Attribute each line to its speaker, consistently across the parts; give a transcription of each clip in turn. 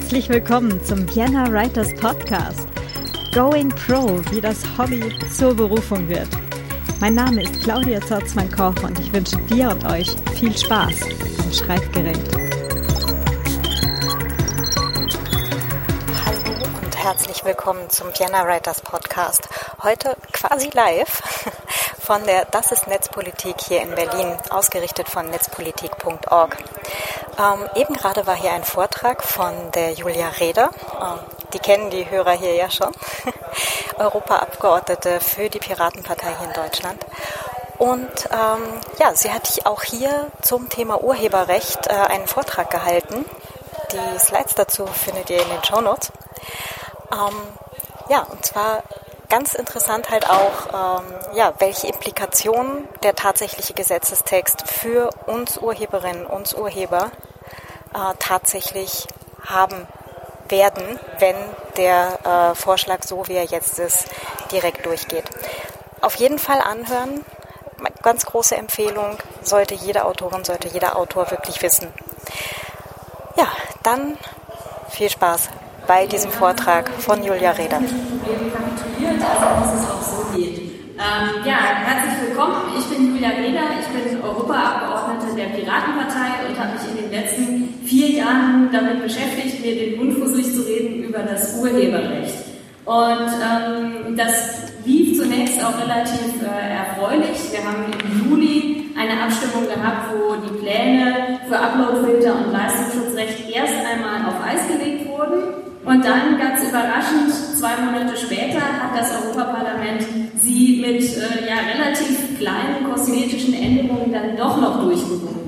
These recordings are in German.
Speaker 1: Herzlich willkommen zum Vienna Writers Podcast. Going Pro, wie das Hobby zur Berufung wird. Mein Name ist Claudia Zorzmann-Koch und ich wünsche dir und euch viel Spaß am Schreibgerät.
Speaker 2: Hallo und herzlich willkommen zum Vienna Writers Podcast. Heute quasi live von der Das ist Netzpolitik hier in Berlin, ausgerichtet von netzpolitik.org. Ähm, eben gerade war hier ein Vortrag von der Julia Reder. Ähm, die kennen die Hörer hier ja schon. Europaabgeordnete für die Piratenpartei hier in Deutschland. Und ähm, ja, sie hat auch hier zum Thema Urheberrecht äh, einen Vortrag gehalten. Die Slides dazu findet ihr in den Show Notes. Ähm, ja, und zwar ganz interessant halt auch, ähm, ja, welche Implikationen der tatsächliche Gesetzestext für uns Urheberinnen, uns Urheber äh, tatsächlich haben werden, wenn der äh, Vorschlag, so wie er jetzt ist, direkt durchgeht. Auf jeden Fall anhören. Ganz große Empfehlung, sollte jede Autorin, sollte jeder Autor wirklich wissen. Ja, dann viel Spaß bei diesem Vortrag von Julia Reda.
Speaker 3: Ähm, ja, herzlich willkommen. Ich bin Julia Reda. Ich bin Europaabgeordnete der Piratenpartei und habe mich in den letzten vier Jahren damit beschäftigt, mir den Mund fusselig zu reden über das Urheberrecht. Und ähm, das lief zunächst auch relativ äh, erfreulich. Wir haben im Juli eine Abstimmung gehabt, wo die Pläne für Uploadfilter und Leistungsschutzrecht erst einmal auf Eis gelegt wurden. Und dann, ganz überraschend, zwei Monate später hat das Europaparlament sie mit äh, ja, relativ kleinen kosmetischen Änderungen dann doch noch durchgewunken.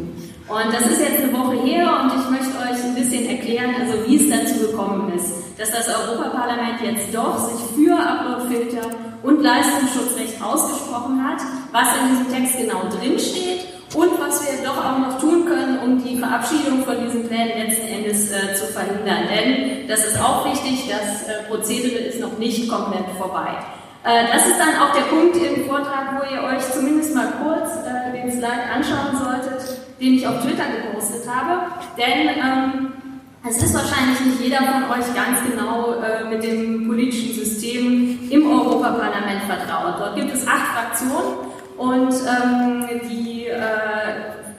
Speaker 3: Und das ist jetzt eine Woche her und ich möchte euch ein bisschen erklären, also wie es dazu gekommen ist, dass das Europaparlament jetzt doch sich für Uploadfilter und Leistungsschutzrecht ausgesprochen hat, was in diesem Text genau drinsteht und was wir doch auch noch tun können, um die Verabschiedung von diesen Plänen letzten Endes äh, zu verhindern. Denn das ist auch wichtig, das äh, Prozedere ist noch nicht komplett vorbei. Äh, das ist dann auch der Punkt im Vortrag, wo ihr euch zumindest mal kurz äh, den Slide anschauen solltet, den ich auf Twitter gepostet habe. Denn ähm, es ist wahrscheinlich nicht jeder von euch ganz genau äh, mit dem politischen System im Europaparlament vertraut. Dort gibt es acht Fraktionen und ähm, die, äh,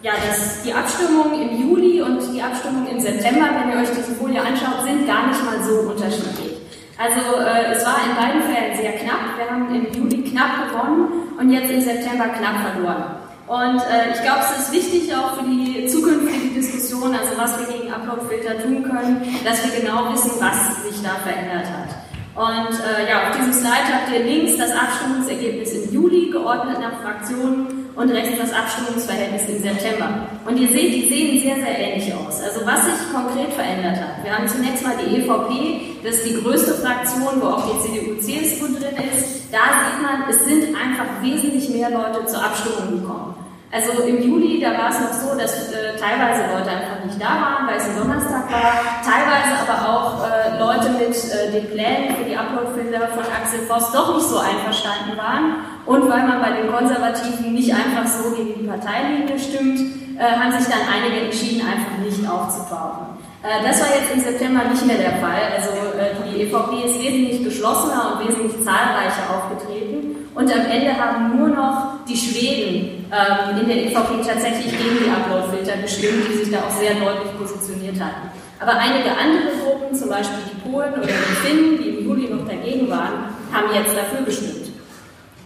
Speaker 3: ja, das, die Abstimmung im Juli und die Abstimmung im September, wenn ihr euch diese Folie anschaut, sind gar nicht mal so unterschiedlich. Also äh, es war in beiden Fällen sehr knapp. Wir haben im Juli knapp gewonnen und jetzt im September knapp verloren. Und äh, ich glaube, es ist wichtig auch für die zukünftige Diskussion, also was wir gegen Uploadfilter tun können, dass wir genau wissen, was sich da verändert hat. Und äh, ja, auf diesem Slide habt ihr links das Abstimmungsergebnis im Juli, geordnet nach Fraktionen, und rechts das Abstimmungsverhältnis im September. Und ihr seht, die sehen sehr, sehr ähnlich aus. Also was sich konkret verändert hat. Wir haben zunächst mal die EVP, das ist die größte Fraktion, wo auch die CDU-CSU drin ist. Da sieht man, es sind einfach wesentlich mehr Leute zur Abstimmung gekommen. Also im Juli, da war es noch so, dass äh, teilweise Leute einfach nicht da waren, weil es ein Donnerstag war, teilweise aber auch äh, Leute mit äh, den Plänen für die Uploadfilter von Axel Voss doch nicht so einverstanden waren und weil man bei den Konservativen nicht einfach so gegen die Parteilinie stimmt, äh, haben sich dann einige entschieden, einfach nicht aufzutauchen. Äh, das war jetzt im September nicht mehr der Fall. Also äh, die EVP ist wesentlich geschlossener und wesentlich zahlreicher aufgetreten. Und am Ende haben nur noch die Schweden ähm, in der EVP tatsächlich gegen die Uploadfilter gestimmt, die sich da auch sehr deutlich positioniert hatten. Aber einige andere Gruppen, zum Beispiel die Polen oder die Finnen, die im Juli noch dagegen waren, haben jetzt dafür gestimmt.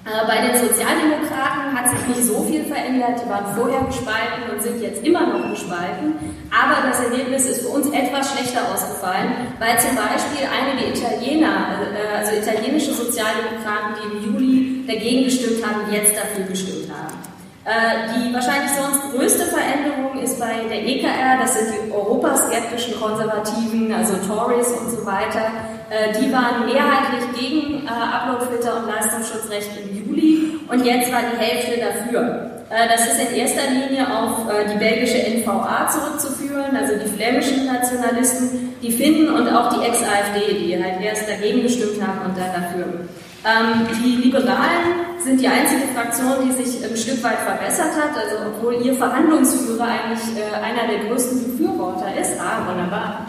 Speaker 3: Äh, bei den Sozialdemokraten hat sich nicht so viel verändert. Die waren vorher gespalten und sind jetzt immer noch gespalten. Aber das Ergebnis ist für uns etwas schlechter ausgefallen, weil zum Beispiel einige Italiener, äh, also italienische Sozialdemokraten, die im Juli dagegen gestimmt haben, jetzt dafür gestimmt haben. Äh, die wahrscheinlich sonst größte Veränderung ist bei der EKR, das sind die europaskeptischen Konservativen, also Tories und so weiter. Die waren mehrheitlich gegen Uploadfilter und Leistungsschutzrecht im Juli und jetzt war die Hälfte dafür. Äh, das ist in erster Linie auf äh, die belgische NVA zurückzuführen, also die flämischen Nationalisten, die Finnen und auch die Ex-AfD, die halt erst dagegen gestimmt haben und dann dafür. Ähm, die Liberalen sind die einzige Fraktion, die sich ein Stück weit verbessert hat, also obwohl ihr Verhandlungsführer eigentlich äh, einer der größten Befürworter ist. Ah, wunderbar.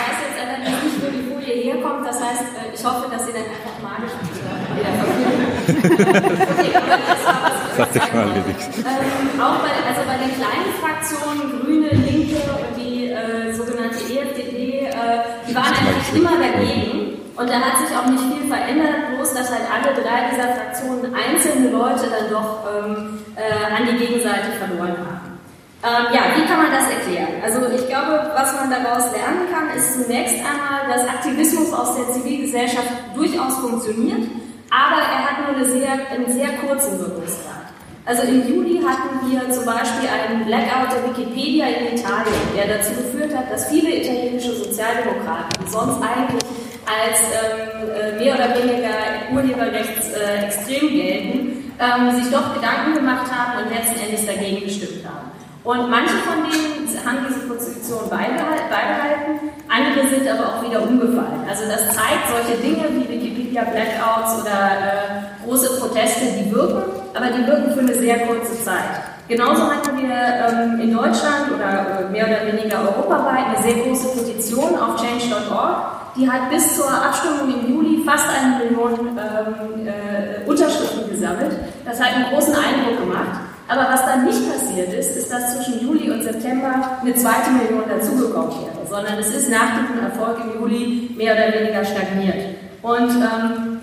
Speaker 3: weiß jetzt nicht, wo die Folie herkommt. Das heißt, äh, ich hoffe, dass sie dann einfach magisch wieder verkündet. okay, das war was,
Speaker 4: das hat erledigt.
Speaker 3: Ähm, auch bei, also bei den kleinen Fraktionen, Grüne, Linke und die äh, sogenannte EFDD, äh, die waren eigentlich immer dagegen. Und da hat sich auch nicht viel verändert, bloß dass halt alle drei dieser Fraktionen einzelne Leute dann doch ähm, äh, an die Gegenseite verloren haben. Ähm, ja, wie kann man das erklären? Also ich glaube, was man daraus lernen kann, ist zunächst einmal, dass Aktivismus aus der Zivilgesellschaft durchaus funktioniert, aber er hat nur eine sehr, einen sehr kurzen Wirkungsgrad. Also im Juli hatten wir zum Beispiel einen Blackout der Wikipedia in Italien, der dazu geführt hat, dass viele italienische Sozialdemokraten, die sonst eigentlich als ähm, äh, mehr oder weniger urheberrechtsextrem äh, gelten, ähm, sich doch Gedanken gemacht haben und letzten Endes dagegen gestimmt haben. Und manche von denen haben diese Position beibehalten, andere sind aber auch wieder umgefallen. Also das zeigt solche Dinge wie Wikipedia Blackouts oder äh, große Proteste, die wirken, aber die wirken für eine sehr kurze Zeit. Genauso hatten wir ähm, in Deutschland oder äh, mehr oder weniger europaweit eine sehr große Petition auf change.org, die hat bis zur Abstimmung im Juli fast eine Million ähm, äh, Unterschriften gesammelt. Das hat einen großen Eindruck gemacht. Aber was dann nicht passiert ist, ist, dass zwischen Juli und September eine zweite Million dazugekommen wäre, sondern es ist nach diesem Erfolg im Juli mehr oder weniger stagniert. Und ähm,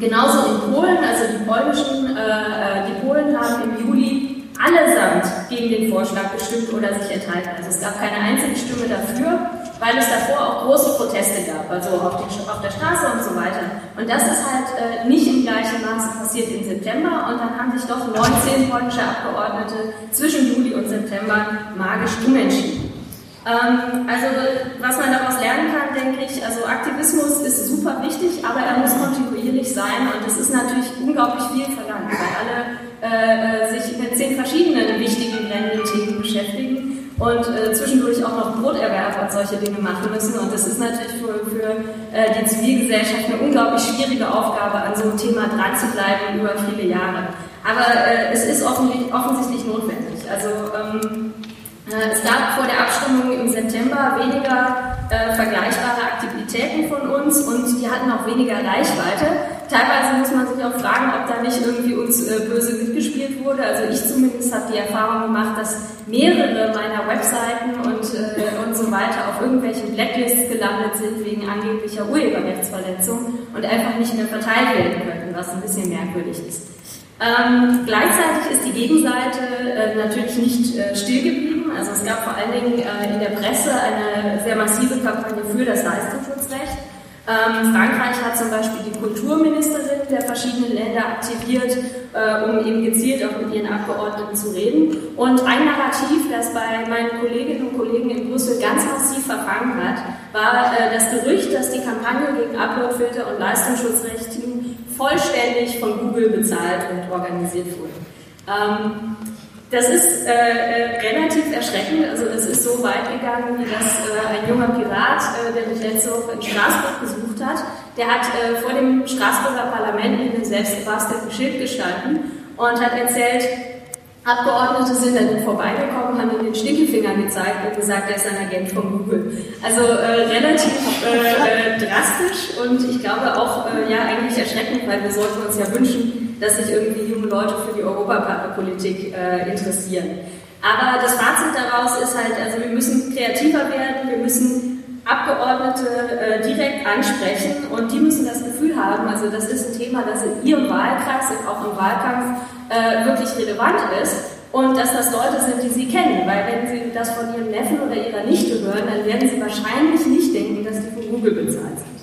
Speaker 3: genauso in Polen, also die polnischen, äh, äh die Polen haben im Juli allesamt gegen den Vorschlag gestimmt oder sich enthalten. Also es gab keine einzige Stimme dafür weil es davor auch große Proteste gab, also auf, den, auf der Straße und so weiter. Und das ist halt äh, nicht im gleichen Maße passiert im September und dann haben sich doch 19 polnische Abgeordnete zwischen Juli und September magisch umentschieden. Ähm, also was man daraus lernen kann, denke ich, also Aktivismus ist super wichtig, aber er muss kontinuierlich sein und es ist natürlich unglaublich viel verlangt, weil alle äh, äh sich mit zehn verschiedenen wichtigen Themen beschäftigen und äh, zwischendurch auch noch Broterwerb und solche Dinge machen müssen. Und das ist natürlich für, für äh, die Zivilgesellschaft eine unglaublich schwierige Aufgabe, an so einem Thema dran zu bleiben über viele Jahre. Aber äh, es ist offensichtlich, offensichtlich notwendig. Also ähm, äh, es gab vor der Abstimmung im September weniger äh, vergleichbare Aktivitäten von uns und die hatten auch weniger Reichweite. Teilweise muss man sich auch fragen, ob da nicht irgendwie uns äh, böse mitgespielt wurde. Also ich zumindest habe die Erfahrung gemacht, dass mehrere meiner Webseiten und, äh, und so weiter auf irgendwelchen Blacklists gelandet sind wegen angeblicher Urheberrechtsverletzung und einfach nicht mehr verteilt werden könnten, was ein bisschen merkwürdig ist. Ähm, gleichzeitig ist die Gegenseite äh, natürlich nicht äh, still geblieben. Also es gab vor allen Dingen äh, in der Presse eine sehr massive Kampagne für das Leistungsschutzrecht. Ähm, Frankreich hat zum Beispiel die Kulturministerin der verschiedenen Länder aktiviert, äh, um eben gezielt auch mit ihren Abgeordneten zu reden. Und ein Narrativ, das bei meinen Kolleginnen und Kollegen in Brüssel ganz massiv verfangen hat, war äh, das Gerücht, dass die Kampagne gegen Uploadfilter und Leistungsschutzrecht vollständig von Google bezahlt und organisiert wurde. Ähm, das ist äh, äh, relativ erschreckend. Also es ist so weit gegangen, dass äh, ein junger Pirat, der mich letzte Woche in Straßburg besucht hat, der hat vor dem Straßburger Parlament mit einem selbstgebastelten Schild gestanden und hat erzählt, Abgeordnete sind dann vorbeigekommen, haben ihm den Stinkefinger gezeigt und gesagt, er ist ein Agent von Google. Also äh, relativ äh, äh, drastisch und ich glaube auch äh, ja eigentlich erschreckend, weil wir sollten uns ja wünschen, dass sich irgendwie junge Leute für die Europapolitik äh, interessieren. Aber das Fazit daraus ist halt, also wir müssen kreativer werden, wir müssen Abgeordnete äh, direkt ansprechen und die müssen das Gefühl haben, also das ist ein Thema, das in ihrem Wahlkreis und auch im Wahlkampf äh, wirklich relevant ist und dass das Leute sind, die sie kennen, weil wenn sie das von ihrem Neffen oder ihrer Nichte hören, dann werden sie wahrscheinlich nicht denken, dass die von Google bezahlt sind.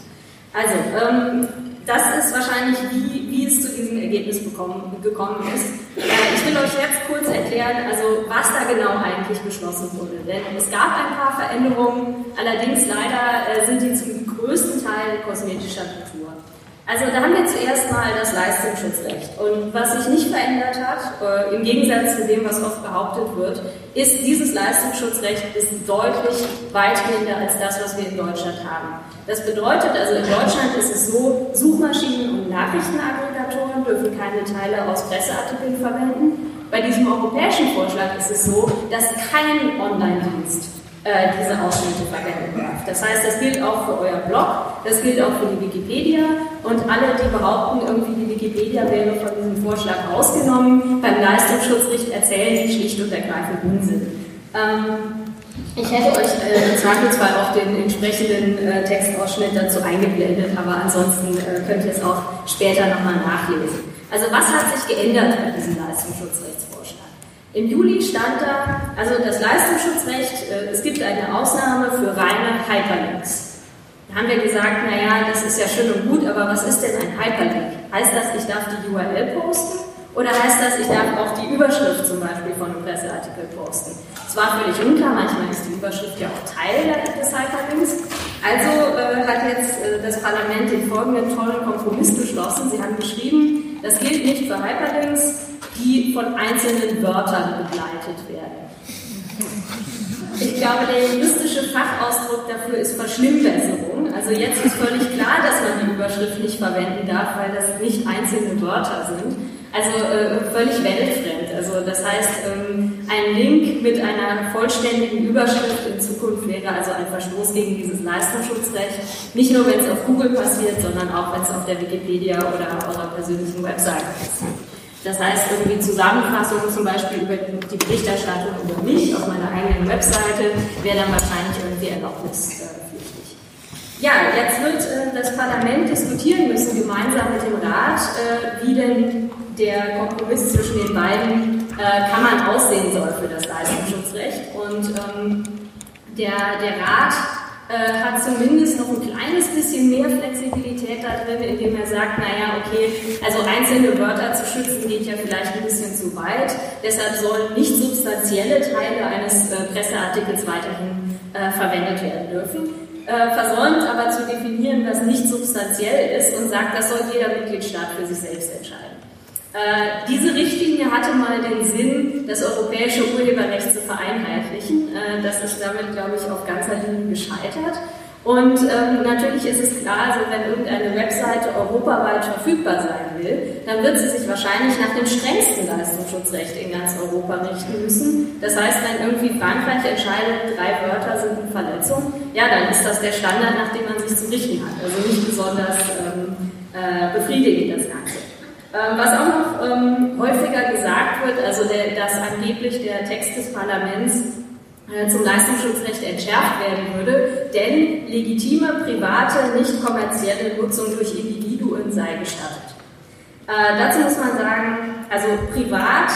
Speaker 3: Also, ähm, das ist wahrscheinlich, wie, wie es zu diesem Ergebnis bekommen, gekommen ist. Äh, ich will euch jetzt kurz erklären, also was da genau eigentlich beschlossen wurde. Denn es gab ein paar Veränderungen, allerdings leider äh, sind die zum größten Teil kosmetischer Natur. Also da haben wir zuerst mal das Leistungsschutzrecht. Und was sich nicht verändert hat, äh, im Gegensatz zu dem, was oft behauptet wird, ist, dieses Leistungsschutzrecht ist deutlich weitgehender als das, was wir in Deutschland haben. Das bedeutet also, in Deutschland ist es so, Suchmaschinen und Nachrichtenaggregatoren dürfen keine Teile aus Presseartikeln verwenden. bei diesem europäischen Vorschlag ist es so, dass kein Online-Dienst äh, diese Ausschnitte verwenden darf. Das heißt, das gilt auch für euer Blog, das gilt auch für die Wikipedia und alle, die behaupten, irgendwie die Wikipedia wäre von diesem Vorschlag ausgenommen, beim Leistungsschutzrecht erzählen die schlicht und ergreifend Unsinn. Ähm, ich hätte euch äh, im Zweifelsfall auch den entsprechenden äh, Textausschnitt dazu eingeblendet, aber ansonsten äh, könnt ihr es auch später nochmal nachlesen. Also was hat sich geändert bei diesem Leistungsschutzrechtsvorschlag? Im Juli stand da, also das Leistungsschutzrecht, äh, es gibt eine Ausnahme für reine Hyperlinks. Da haben wir gesagt, naja, das ist ja schön und gut, aber was ist denn ein Hyperlink? Heißt das, ich darf die URL posten? Oder heißt das, ich darf auch die Überschrift zum Beispiel von einem Presseartikel posten? Es war völlig unklar, manchmal ist die Überschrift ja auch Teil des Hyperlinks. Also äh, hat jetzt äh, das Parlament den folgenden tollen Kompromiss beschlossen. Sie haben geschrieben, das gilt nicht für Hyperlinks, die von einzelnen Wörtern begleitet werden. Ich glaube, der juristische Fachausdruck dafür ist Verschlimmbesserung. Also jetzt ist völlig klar, dass man die Überschrift nicht verwenden darf, weil das nicht einzelne Wörter sind. Also äh, völlig weltfremd. Also das heißt, ähm, ein Link mit einer vollständigen Überschrift in Zukunft wäre also ein Verstoß gegen dieses Leistungsschutzrecht. Nicht nur, wenn es auf Google passiert, sondern auch, wenn es auf der Wikipedia oder eurer persönlichen Webseite passiert. Das heißt, irgendwie Zusammenfassungen zum Beispiel über die Berichterstattung über mich auf meiner eigenen Webseite wäre dann wahrscheinlich irgendwie erlaubnispflichtig. Ja, jetzt wird äh, das Parlament diskutieren müssen, gemeinsam mit dem Rat, äh, wie denn der Kompromiss zwischen den beiden äh, Kammern aussehen soll für das Leistungsschutzrecht. Und ähm, der, der Rat äh, hat zumindest noch ein kleines bisschen mehr Flexibilität da drin, indem er sagt, naja, okay, also einzelne Wörter zu schützen geht ja vielleicht ein bisschen zu weit, deshalb sollen nicht substanzielle Teile eines äh, Presseartikels weiterhin äh, verwendet werden dürfen. Äh, versäumt aber zu definieren, was nicht substanziell ist und sagt, das soll jeder Mitgliedstaat für sich selbst entscheiden. Äh, diese Richtlinie hatte mal den Sinn, das europäische Urheberrecht zu vereinheitlichen. Äh, das ist damit, glaube ich, auf ganzer Linie gescheitert. Und ähm, natürlich ist es klar, also wenn irgendeine Webseite europaweit verfügbar sein will, dann wird sie sich wahrscheinlich nach dem strengsten Leistungsschutzrecht in ganz Europa richten müssen. Das heißt, wenn irgendwie Frankreich entscheidet, drei Wörter sind eine Verletzung, ja, dann ist das der Standard, nach dem man sich zu richten hat. Also nicht besonders ähm, äh, befriedigend das Ganze. Ähm, was auch noch ähm, häufiger gesagt wird, also der, dass angeblich der Text des Parlaments äh, zum Leistungsschutzrecht entschärft werden würde, denn legitime, private, nicht kommerzielle Nutzung durch Individuen sei gestattet. Äh, dazu muss man sagen, also privat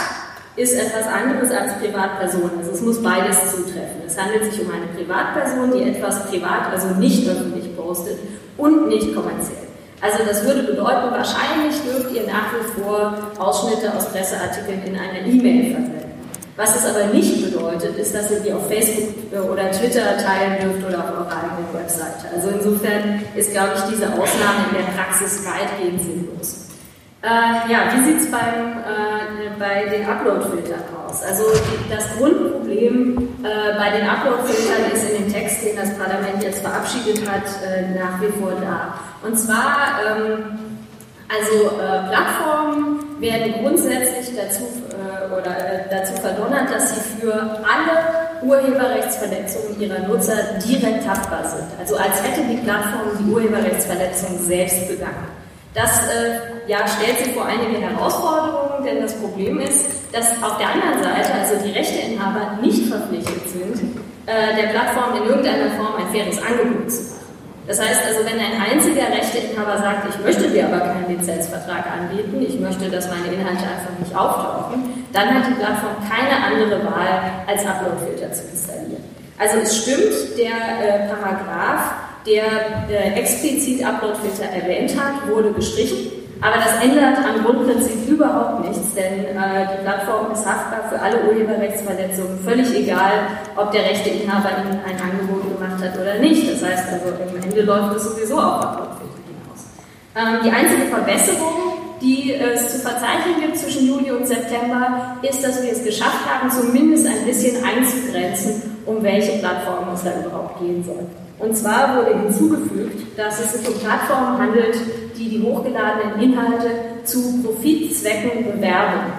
Speaker 3: ist etwas anderes als Privatperson. Also es muss beides zutreffen. Es handelt sich um eine Privatperson, die etwas privat, also nicht öffentlich postet und nicht kommerziell. Also das würde bedeuten, wahrscheinlich dürft ihr nach wie vor Ausschnitte aus Presseartikeln in einer E-Mail verwenden. Was es aber nicht bedeutet, ist, dass ihr die auf Facebook oder Twitter teilen dürft oder auf eurer eigenen Webseite. Also insofern ist, glaube ich, diese Ausnahme in der Praxis weitgehend sinnlos. Äh, ja, wie sieht es äh, bei den Upload-Filtern aus? Also das Grundproblem äh, bei den Upload-Filtern ist in dem Text, den das Parlament jetzt verabschiedet hat, äh, nach wie vor da. Und zwar, ähm, also äh, Plattformen werden grundsätzlich dazu, äh, oder, dazu verdonnert, dass sie für alle Urheberrechtsverletzungen ihrer Nutzer direkt haftbar sind. Also als hätte die Plattform die Urheberrechtsverletzung selbst begangen. Das äh, ja, stellt sich vor einige Herausforderungen, denn das Problem ist, dass auf der anderen Seite, also die Rechteinhaber, nicht verpflichtet sind, äh, der Plattform in irgendeiner Form ein faires Angebot zu machen. Das heißt also, wenn ein einziger Rechteinhaber sagt, ich möchte dir aber keinen Lizenzvertrag anbieten, ich möchte, dass meine Inhalte einfach nicht auftauchen, dann hat die Plattform keine andere Wahl, als Uploadfilter zu installieren. Also es stimmt, der äh, Paragraph der äh, explizit Uploadfilter erwähnt hat, wurde gestrichen. Aber das ändert am Grundprinzip überhaupt nichts, denn äh, die Plattform ist haftbar für alle Urheberrechtsverletzungen, völlig egal, ob der Rechteinhaber Ihnen ein Angebot gemacht hat oder nicht. Das heißt also, am Ende läuft es sowieso auf Uploadfilter hinaus. Ähm, die einzige Verbesserung, die es zu verzeichnen gibt zwischen Juli und September, ist, dass wir es geschafft haben, zumindest ein bisschen einzugrenzen, um welche Plattformen es da überhaupt gehen soll. Und zwar wurde hinzugefügt, dass es sich um Plattformen handelt, die die hochgeladenen Inhalte zu Profitzwecken bewerben.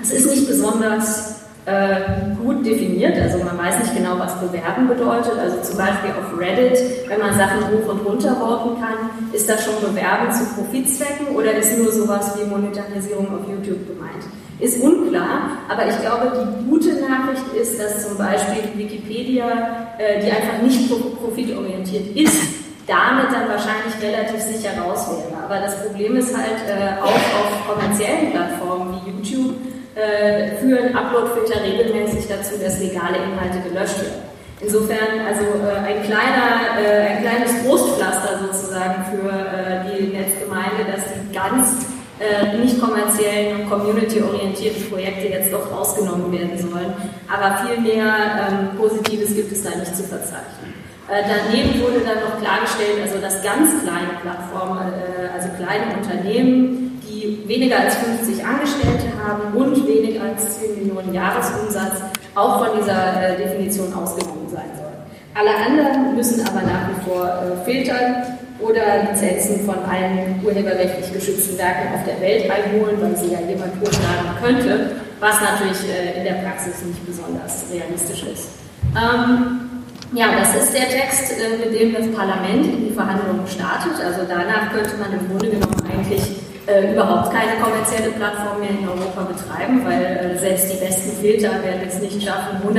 Speaker 3: Es ist nicht besonders äh, gut definiert, also man weiß nicht genau, was bewerben bedeutet. Also zum Beispiel auf Reddit, wenn man Sachen hoch und runter voten kann, ist das schon bewerben zu Profitzwecken oder ist nur sowas wie Monetarisierung auf YouTube gemeint? Ist unklar, aber ich glaube, die gute Nachricht ist, dass zum Beispiel Wikipedia, äh, die einfach nicht profitorientiert ist, damit dann wahrscheinlich relativ sicher raus wäre. Aber das Problem ist halt äh, auch auf kommerziellen Plattformen wie YouTube, äh, führen Uploadfilter regelmäßig dazu, dass legale Inhalte gelöscht werden. Insofern also ein, kleiner, ein kleines Trostpflaster sozusagen für die Netzgemeinde, dass die ganz äh, nicht kommerziellen und community-orientierten Projekte jetzt doch rausgenommen werden sollen. Aber viel mehr ähm, Positives gibt es da nicht zu verzeichnen. Äh, daneben wurde dann noch klargestellt, also dass ganz kleine Plattformen, äh, also kleine Unternehmen, die weniger als 50 Angestellte haben und weniger als 10 Millionen Jahresumsatz auch von dieser äh, Definition ausgenommen sein sollen. Alle anderen müssen aber nach wie vor äh, filtern oder Lizenzen von allen urheberrechtlich geschützten Werken auf der Welt einholen, weil sie ja jemand hochladen könnte, was natürlich äh, in der Praxis nicht besonders realistisch ist. Ähm, ja, das ist der Text, äh, mit dem das Parlament in die Verhandlungen startet. Also danach könnte man im Grunde genommen eigentlich äh, überhaupt keine kommerzielle Plattform mehr in Europa betreiben, weil äh, selbst die besten Filter werden es nicht schaffen, 100%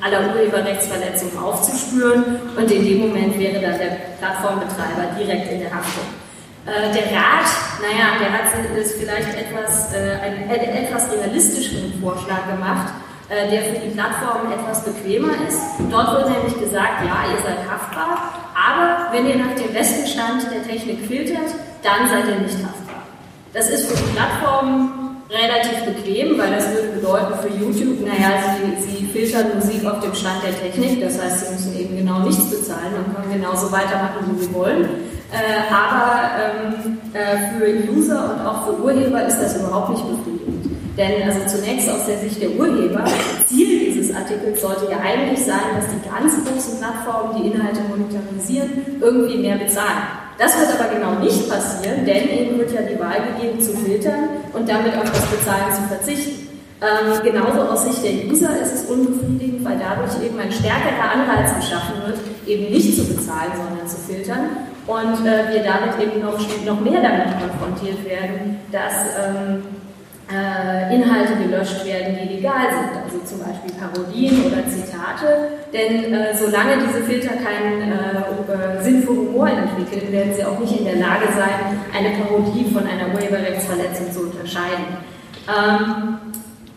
Speaker 3: aller Urheberrechtsverletzungen aufzuspüren und in dem Moment wäre dann der Plattformbetreiber direkt in der Haftung. Äh, der Rat, naja, der hat es vielleicht etwas, äh, einen, einen etwas realistischeren Vorschlag gemacht, äh, der für die Plattform etwas bequemer ist. Dort wird nämlich gesagt, ja, ihr seid haftbar, aber wenn ihr nach dem besten Stand der Technik filtert, dann seid ihr nicht haftbar. Das ist für die Plattform relativ bequem, weil das würde bedeuten für YouTube, naja, sie, sie filtern Musik auf dem Stand der Technik, das heißt, sie müssen eben genau nichts bezahlen und können genauso weitermachen, wie sie wollen. Äh, aber ähm, äh, für User und auch für Urheber ist das überhaupt nicht befriedigend. Denn also zunächst aus der Sicht der Urheber, Ziel dieses Artikels sollte ja eigentlich sein, dass die ganz großen Plattformen, die Inhalte monetarisieren, irgendwie mehr bezahlen. Das wird aber genau nicht passieren, denn ihnen wird ja die Wahl gegeben zu filtern und damit auf das Bezahlen zu verzichten. Ähm, genauso aus Sicht der User ist es unbefriedigend, weil dadurch eben ein stärkerer Anreiz geschaffen wird, eben nicht zu bezahlen, sondern zu filtern. Und äh, wir damit eben noch, noch mehr damit konfrontiert werden, dass ähm, äh, Inhalte gelöscht werden, die legal sind, also zum Beispiel Parodien oder Zitate. Denn äh, solange diese Filter keinen äh, Sinn für Humor entwickeln, werden sie auch nicht in der Lage sein, eine Parodie von einer Urheberrechtsverletzung zu unterscheiden. Ähm,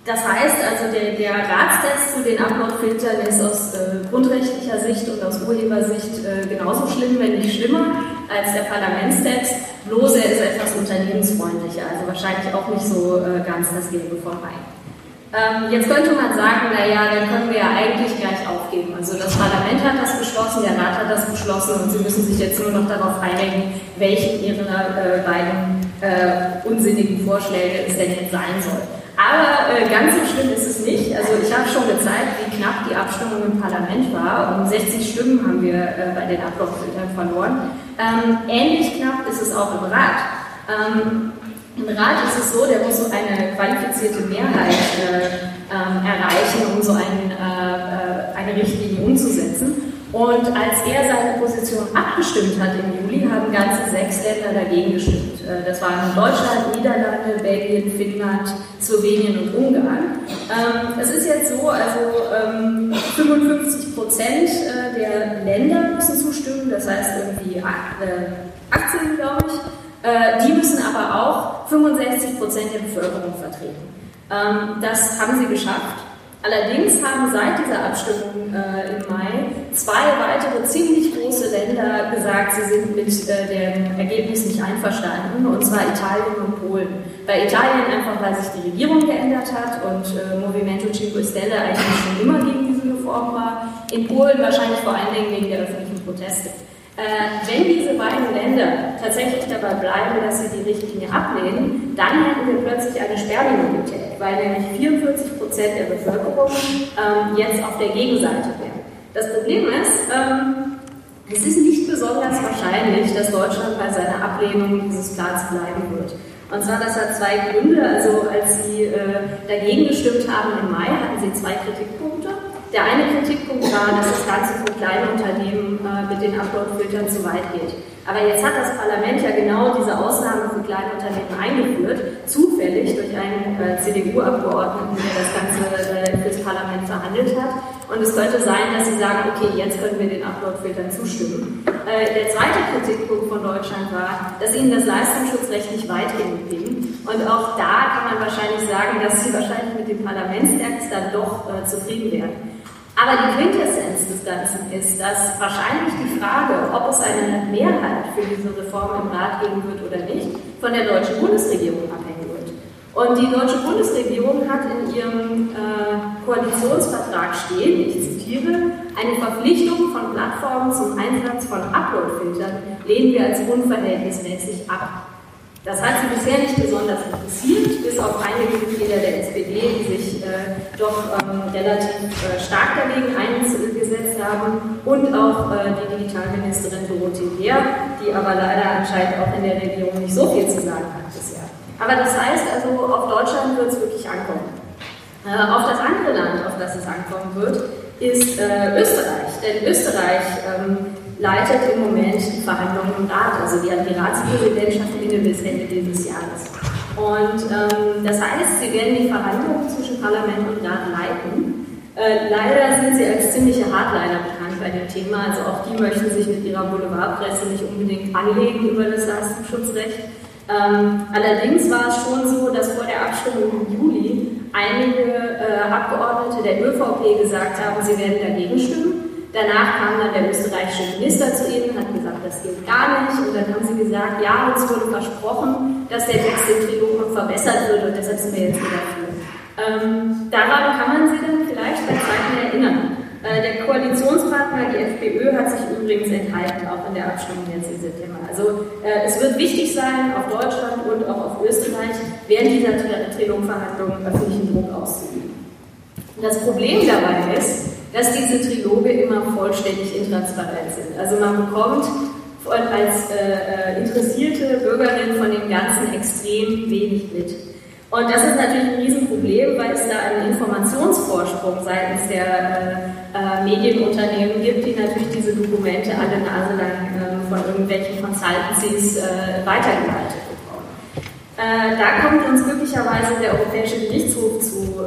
Speaker 3: das heißt also, der, der Ratstext zu den Upload-Filtern ist aus äh, grundrechtlicher Sicht und aus Urhebersicht äh, genauso schlimm, wenn nicht schlimmer, als der Parlamentstext. Bloß er ist etwas unternehmensfreundlicher, also wahrscheinlich auch nicht so äh, ganz das Gelbe vom Ei. Ähm, jetzt könnte man sagen, naja, dann können wir ja eigentlich gleich aufgeben. Also das Parlament hat das beschlossen, der Rat hat das beschlossen und Sie müssen sich jetzt nur noch darauf einigen, welchen Ihrer äh, beiden äh, unsinnigen Vorschläge es denn jetzt sein soll. Aber äh, ganz so schlimm ist es nicht. Also ich habe schon gezeigt, wie knapp die Abstimmung im Parlament war. Um 60 Stimmen haben wir äh, bei den Abgeordneten verloren. Ähm, ähnlich knapp ist es auch im Rat. Ähm, Im Rat ist es so, der muss so eine qualifizierte Mehrheit äh, ähm, erreichen, um so ein, äh, äh, eine Richtlinie umzusetzen. Und als er seine Position abgestimmt hat im Juli, haben ganze sechs Länder dagegen gestimmt. Äh, das waren Deutschland, Niederlande, Belgien, Finnland, Slowenien und Ungarn. Ähm, es ist jetzt so, also 55 ähm, Prozent äh, der Länder müssen zustimmen, das heißt irgendwie 18, äh, glaube ich. Die müssen aber auch 65 Prozent der Bevölkerung vertreten. Ähm, das haben sie geschafft. Allerdings haben seit dieser Abstimmung äh, im Mai zwei weitere ziemlich große Länder gesagt, sie sind mit äh, dem Ergebnis nicht einverstanden, und zwar Italien und Polen. Bei Italien einfach, weil sich die Regierung geändert hat und äh, Movimento Cinque Stelle eigentlich schon immer gegen diese Reform war. In Polen wahrscheinlich vor allen Dingen wegen der öffentlichen Proteste. Äh, wenn diese beiden Länder tatsächlich dabei bleiben, dass sie die Richtlinie ablehnen, dann hätten wir plötzlich eine Sperrminorität, weil nämlich 44 Prozent der Bevölkerung ähm, jetzt auf der Gegenseite wären. Das Problem ist, ähm, es ist nicht besonders wahrscheinlich, dass Deutschland bei seiner Ablehnung dieses Plans bleiben wird. Und zwar, das hat zwei Gründe. Also als Sie äh, dagegen gestimmt haben im Mai, hatten Sie zwei Kritikpunkte. Der eine Kritikpunkt war, dass das Ganze für kleine Unternehmen äh, mit den Upload-Filtern zu weit geht. Aber jetzt hat das Parlament ja genau diese Ausnahmen für kleine Unternehmen eingeführt, zufällig durch einen äh, CDU-Abgeordneten, der das Ganze äh, fürs Parlament verhandelt hat. Und es könnte sein, dass sie sagen, okay, jetzt können wir den Upload-Filtern zustimmen. Äh, der zweite Kritikpunkt von Deutschland war, dass ihnen das Leistungsschutzrecht nicht weit genug ging. Und auch da kann man wahrscheinlich sagen, dass sie wahrscheinlich mit dem Parlamentstext dann doch äh, zufrieden wären. Aber die Quintessenz des Ganzen ist, dass wahrscheinlich die Frage, ob es eine Mehrheit für diese Reform im Rat geben wird oder nicht, von der deutschen Bundesregierung abhängen wird. Und die deutsche Bundesregierung hat in ihrem äh, Koalitionsvertrag stehen, ich zitiere, eine Verpflichtung von Plattformen zum Einsatz von Uploadfiltern lehnen wir als unverhältnismäßig ab. Das hat sie bisher nicht besonders interessiert, bis auf einige Mitglieder der SPD, die sich äh, doch ähm, relativ äh, stark dagegen eingesetzt haben und auch äh, die Digitalministerin Dorothee Bär, die aber leider anscheinend auch in der Regierung nicht so viel zu sagen hat bisher. Aber das heißt also, auf Deutschland wird es wirklich ankommen. Äh, auf das andere Land, auf das es ankommen wird, ist äh, Österreich. Denn Österreich ähm, leitet im Moment die Verhandlungen im Rat. Also wir haben die Ratspräsidentschaft inne bis Ende dieses Jahres. Und ähm, das heißt, sie werden die Verhandlungen zwischen Parlament und Rat leiten. Äh, leider sind sie als ziemliche Hardliner bekannt bei dem Thema. Also auch die möchten sich mit ihrer Boulevardpresse nicht unbedingt anlegen über das Leistungsschutzrecht. Ähm, allerdings war es schon so, dass vor der Abstimmung im Juli einige äh, Abgeordnete der ÖVP gesagt haben, sie werden dagegen stimmen. Danach kam dann der österreichische Minister zu ihnen und hat gesagt, das geht gar nicht. Und dann haben sie gesagt, ja, uns wurde versprochen, dass der Text im Trilog noch verbessert wird und deshalb sind wir jetzt wieder für. Ähm, daran kann man sich dann vielleicht bei Zeiten erinnern. Äh, der Koalitionspartner, die FPÖ, hat sich übrigens enthalten, auch in der Abstimmung jetzt im September. Also äh, es wird wichtig sein, auf Deutschland und auch auf Österreich während dieser Trilogverhandlungen öffentlichen Druck auszuüben. Das Problem dabei ist, dass diese Triloge immer vollständig intransparent sind. Also man bekommt als äh, äh, interessierte Bürgerin von dem Ganzen extrem wenig mit. Und das ist natürlich ein Riesenproblem, weil es da einen Informationsvorsprung seitens der äh, äh, Medienunternehmen gibt, die natürlich diese Dokumente alle naselang äh, von irgendwelchen Consultancies äh, weitergeleitet bekommen. Da kommt uns glücklicherweise der Europäische Gerichtshof zu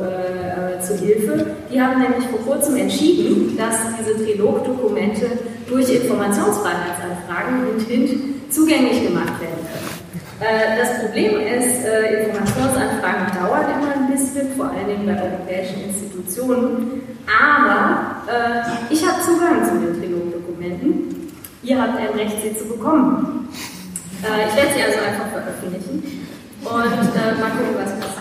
Speaker 3: zu Hilfe. Die haben nämlich vor kurzem entschieden, dass diese Trilog-Dokumente durch Informationsfreiheitsanfragen und HINT zugänglich gemacht werden können. Äh, das Problem ist, äh, Informationsanfragen dauern immer ein bisschen, vor allen Dingen bei europäischen Institutionen. Aber äh, ich habe Zugang zu den Trilog-Dokumenten. Ihr habt ein Recht, sie zu bekommen. ich werde sie also einfach veröffentlichen und mal gucken, was passiert.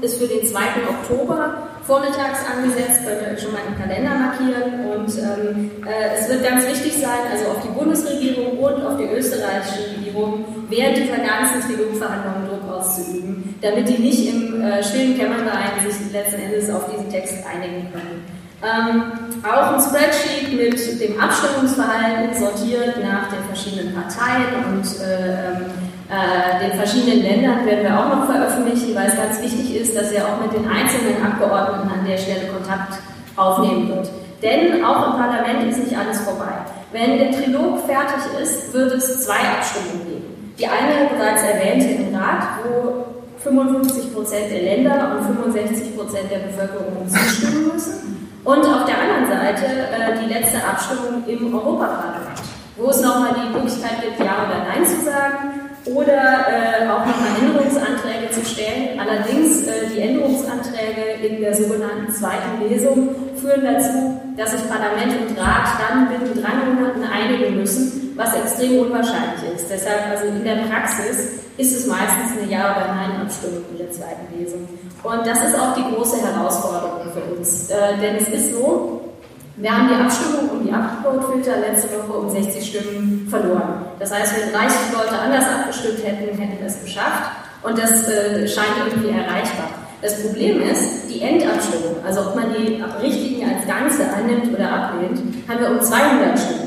Speaker 3: ist für den 2. Oktober vormittags angesetzt, könnt ihr euch schon mal im Kalender markieren. Und ähm, äh, es wird ganz wichtig sein, also auf die Bundesregierung und auf die österreichische Regierung während dieser ganzen Trilogverhandlungen Druck auszuüben, damit die nicht im äh, stillen Kämmerlein sich letzten Endes auf diesen Text einigen können. Ähm, auch ein Spreadsheet mit dem Abstimmungsverhalten sortiert nach den verschiedenen Parteien und äh, ähm, äh, den verschiedenen Ländern werden wir auch noch veröffentlichen, weil es ganz wichtig ist, dass er auch mit den einzelnen Abgeordneten an der Stelle Kontakt aufnehmen wird. Denn auch im Parlament ist nicht alles vorbei. Wenn der Trilog fertig ist, wird es zwei Abstimmungen geben. Die eine bereits erwähnte im Rat, wo 55 Prozent der Länder und 65 Prozent der Bevölkerung zustimmen müssen. Und auf der anderen Seite äh, die letzte Abstimmung im Europaparlament, wo es nochmal die Möglichkeit gibt, Ja oder Nein zu sagen oder äh, auch nochmal Änderungsanträge zu stellen. Allerdings äh, die Änderungsanträge in der sogenannten zweiten Lesung führen dazu, dass sich Parlament und Rat dann binnen drei Monaten einigen müssen, was extrem unwahrscheinlich ist. Deshalb, also in der Praxis, ist es meistens eine Ja- oder Nein-Abstimmung in der zweiten Lesung. Und das ist auch die große Herausforderung für uns. Äh, denn es ist so, Wir haben die Abstimmung um die Upload-Filter letzte Woche um 60 Stimmen verloren. Das heißt, wenn 30 Leute anders abgestimmt hätten, hätten wir es geschafft. Und das äh, scheint irgendwie erreichbar. Das Problem ist, die Endabstimmung, also ob man die Richtigen als Ganze annimmt oder ablehnt, haben wir um 200 Stimmen.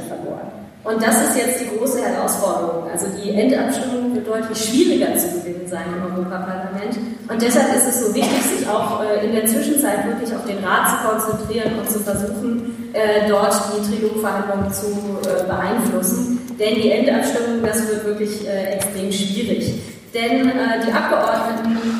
Speaker 3: Und das ist jetzt die große Herausforderung. Also die Endabstimmung wird deutlich schwieriger zu gewinnen sein im Europaparlament. Und deshalb ist es so wichtig, sich auch äh, in der Zwischenzeit wirklich auf den Rat zu konzentrieren und zu versuchen, äh, dort die Trilogverhandlungen zu äh, beeinflussen. Denn die Endabstimmung, das wird wirklich extrem schwierig. Denn die Abgeordneten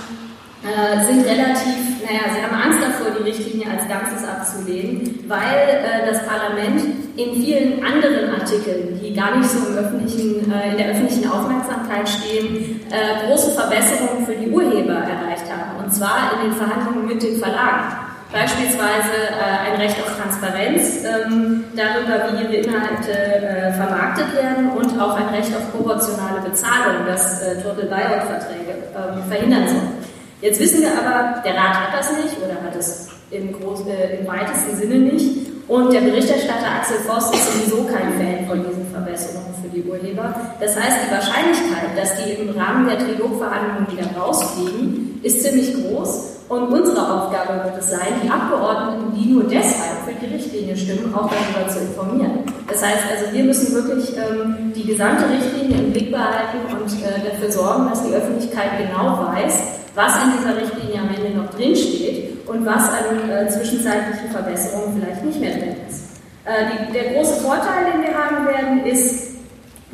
Speaker 3: sind relativ, naja, sie haben Angst davor, die Richtlinie als Ganzes abzulehnen, weil äh, das Parlament in vielen anderen Artikeln, die gar nicht so im öffentlichen, äh, in der öffentlichen Aufmerksamkeit stehen, äh, große Verbesserungen für die Urheber erreicht haben. Und zwar in den Verhandlungen mit den Verlagen. Beispielsweise äh, ein Recht auf Transparenz ähm, darüber, wie ihre Inhalte äh, vermarktet werden und auch ein Recht auf proportionale Bezahlung, das äh, Total Buyout-Verträge ähm, verhindern soll. Jetzt wissen wir aber, der Rat hat das nicht oder hat es im, groß, äh, im weitesten Sinne nicht. Und der Berichterstatter Axel Voss ist sowieso kein Fan von diesen Verbesserungen für die Urheber. Das heißt, die Wahrscheinlichkeit, dass die im Rahmen der Trilogverhandlungen wieder rausfliegen, ist ziemlich groß. Und unsere Aufgabe wird es sein, die Abgeordneten, die nur deshalb für die Richtlinie stimmen, auch darüber zu informieren. Das heißt also, wir müssen wirklich ähm, die gesamte Richtlinie im Blick behalten und äh, dafür sorgen, dass die Öffentlichkeit genau weiß, was in dieser Richtlinie am Ende noch drinsteht und was an äh, zwischenzeitlichen Verbesserungen vielleicht nicht mehr drin ist. Äh, die, der große Vorteil, den wir haben werden, ist,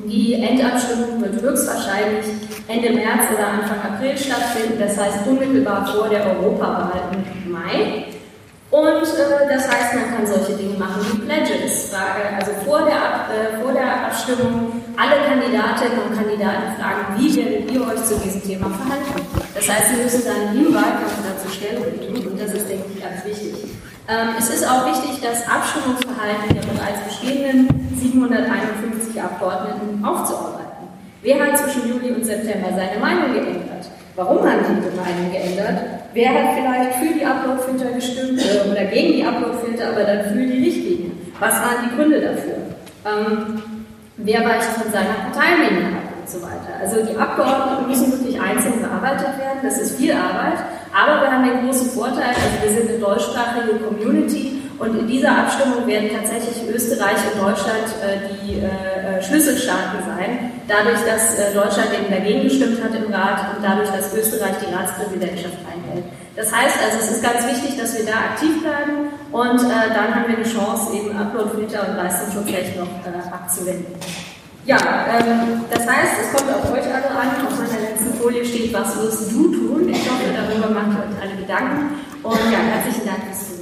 Speaker 3: die Endabstimmung wird höchstwahrscheinlich Ende März oder Anfang April stattfinden, das heißt unmittelbar vor der Europawahl im Mai. Und äh, das heißt, man kann solche Dinge machen wie Pledges. Also vor der, äh, vor der Abstimmung alle Kandidatinnen und Kandidaten fragen, wie werdet ihr euch zu diesem Thema verhalten? Das heißt, sie müssen dann im Wahlkampf dazu Stellung tun und das ist, denke ich, ganz wichtig. Ähm, es ist auch wichtig, das Abstimmungsverhalten der bereits bestehenden 751 Abgeordneten aufzuarbeiten. Wer hat zwischen Juli und September seine Meinung geändert? Warum haben sie ihre Meinung geändert? Wer hat vielleicht für die Uploadfilter gestimmt äh, oder gegen die Uploadfilter, aber dann für die Richtlinie? Was waren die Gründe dafür? Ähm, wer weicht von seiner Parteilinie ab und so weiter? Also die Abgeordneten müssen wirklich einzeln bearbeitet werden. Das ist viel Arbeit. Aber wir haben den großen Vorteil, also wir sind eine deutschsprachige Community und in dieser Abstimmung werden tatsächlich Österreich und Deutschland äh, die äh, äh Schlüsselstaaten sein. Dadurch, dass äh, Deutschland eben dagegen gestimmt hat im Rat und dadurch, dass Österreich die Ratspräsidentschaft einhält. Das heißt also, es ist ganz wichtig, dass wir da aktiv bleiben und äh, dann haben wir eine Chance, eben Uploadfilter und Leistungsschutzrecht noch äh, abzuwenden. Ja, ähm, das heißt, es kommt auf euch alle an. Auf meiner letzten Folie steht, was wirst du tun? Ich hoffe, darüber macht ihr euch alle Gedanken. Und ja, herzlichen Dank fürs Zuhören.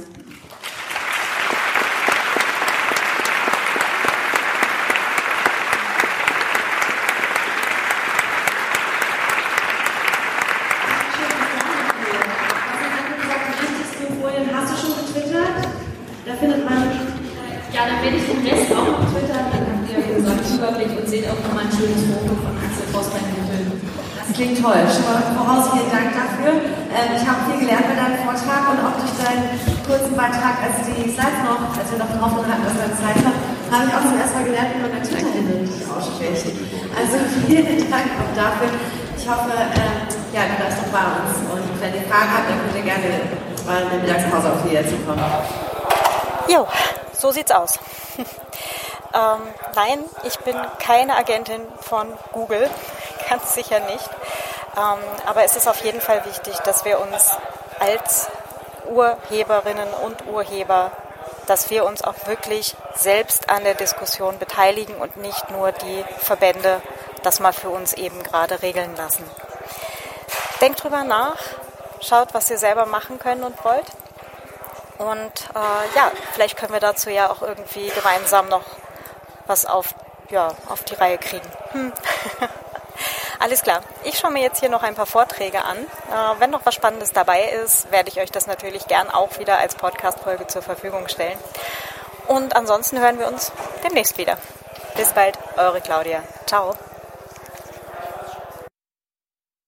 Speaker 4: klingt toll. Schon mal voraus vielen Dank dafür. Ähm, ich habe viel gelernt bei deinem Vortrag und auch durch deinen kurzen Beitrag, als die Slides noch, als wir noch drauf hatten, dass wir Zeit haben, habe ich auch zum ersten Mal gelernt, wie man mein Twitter-Handle richtig ausspricht. Also vielen Dank auch dafür. Ich hoffe, ähm, ja, du bleibst noch bei uns. Und wenn ihr Fragen habt, dann könnt ihr gerne mal in der Mittagspause auf die zukommen.
Speaker 2: Jo, so sieht's aus. ähm, nein, ich bin keine Agentin von Google ganz sicher nicht. Ähm, aber es ist auf jeden Fall wichtig, dass wir uns als Urheberinnen und Urheber, dass wir uns auch wirklich selbst an der Diskussion beteiligen und nicht nur die Verbände das mal für uns eben gerade regeln lassen. Denkt drüber nach, schaut, was ihr selber machen könnt und wollt. Und äh, ja, vielleicht können wir dazu ja auch irgendwie gemeinsam noch was auf, ja, auf die Reihe kriegen. Hm. Alles klar. Ich schaue mir jetzt hier noch ein paar Vorträge an. Äh, wenn noch was Spannendes dabei ist, werde ich euch das natürlich gern auch wieder als Podcast-Folge zur Verfügung stellen. Und ansonsten hören wir uns demnächst wieder. Bis bald, eure Claudia. Ciao.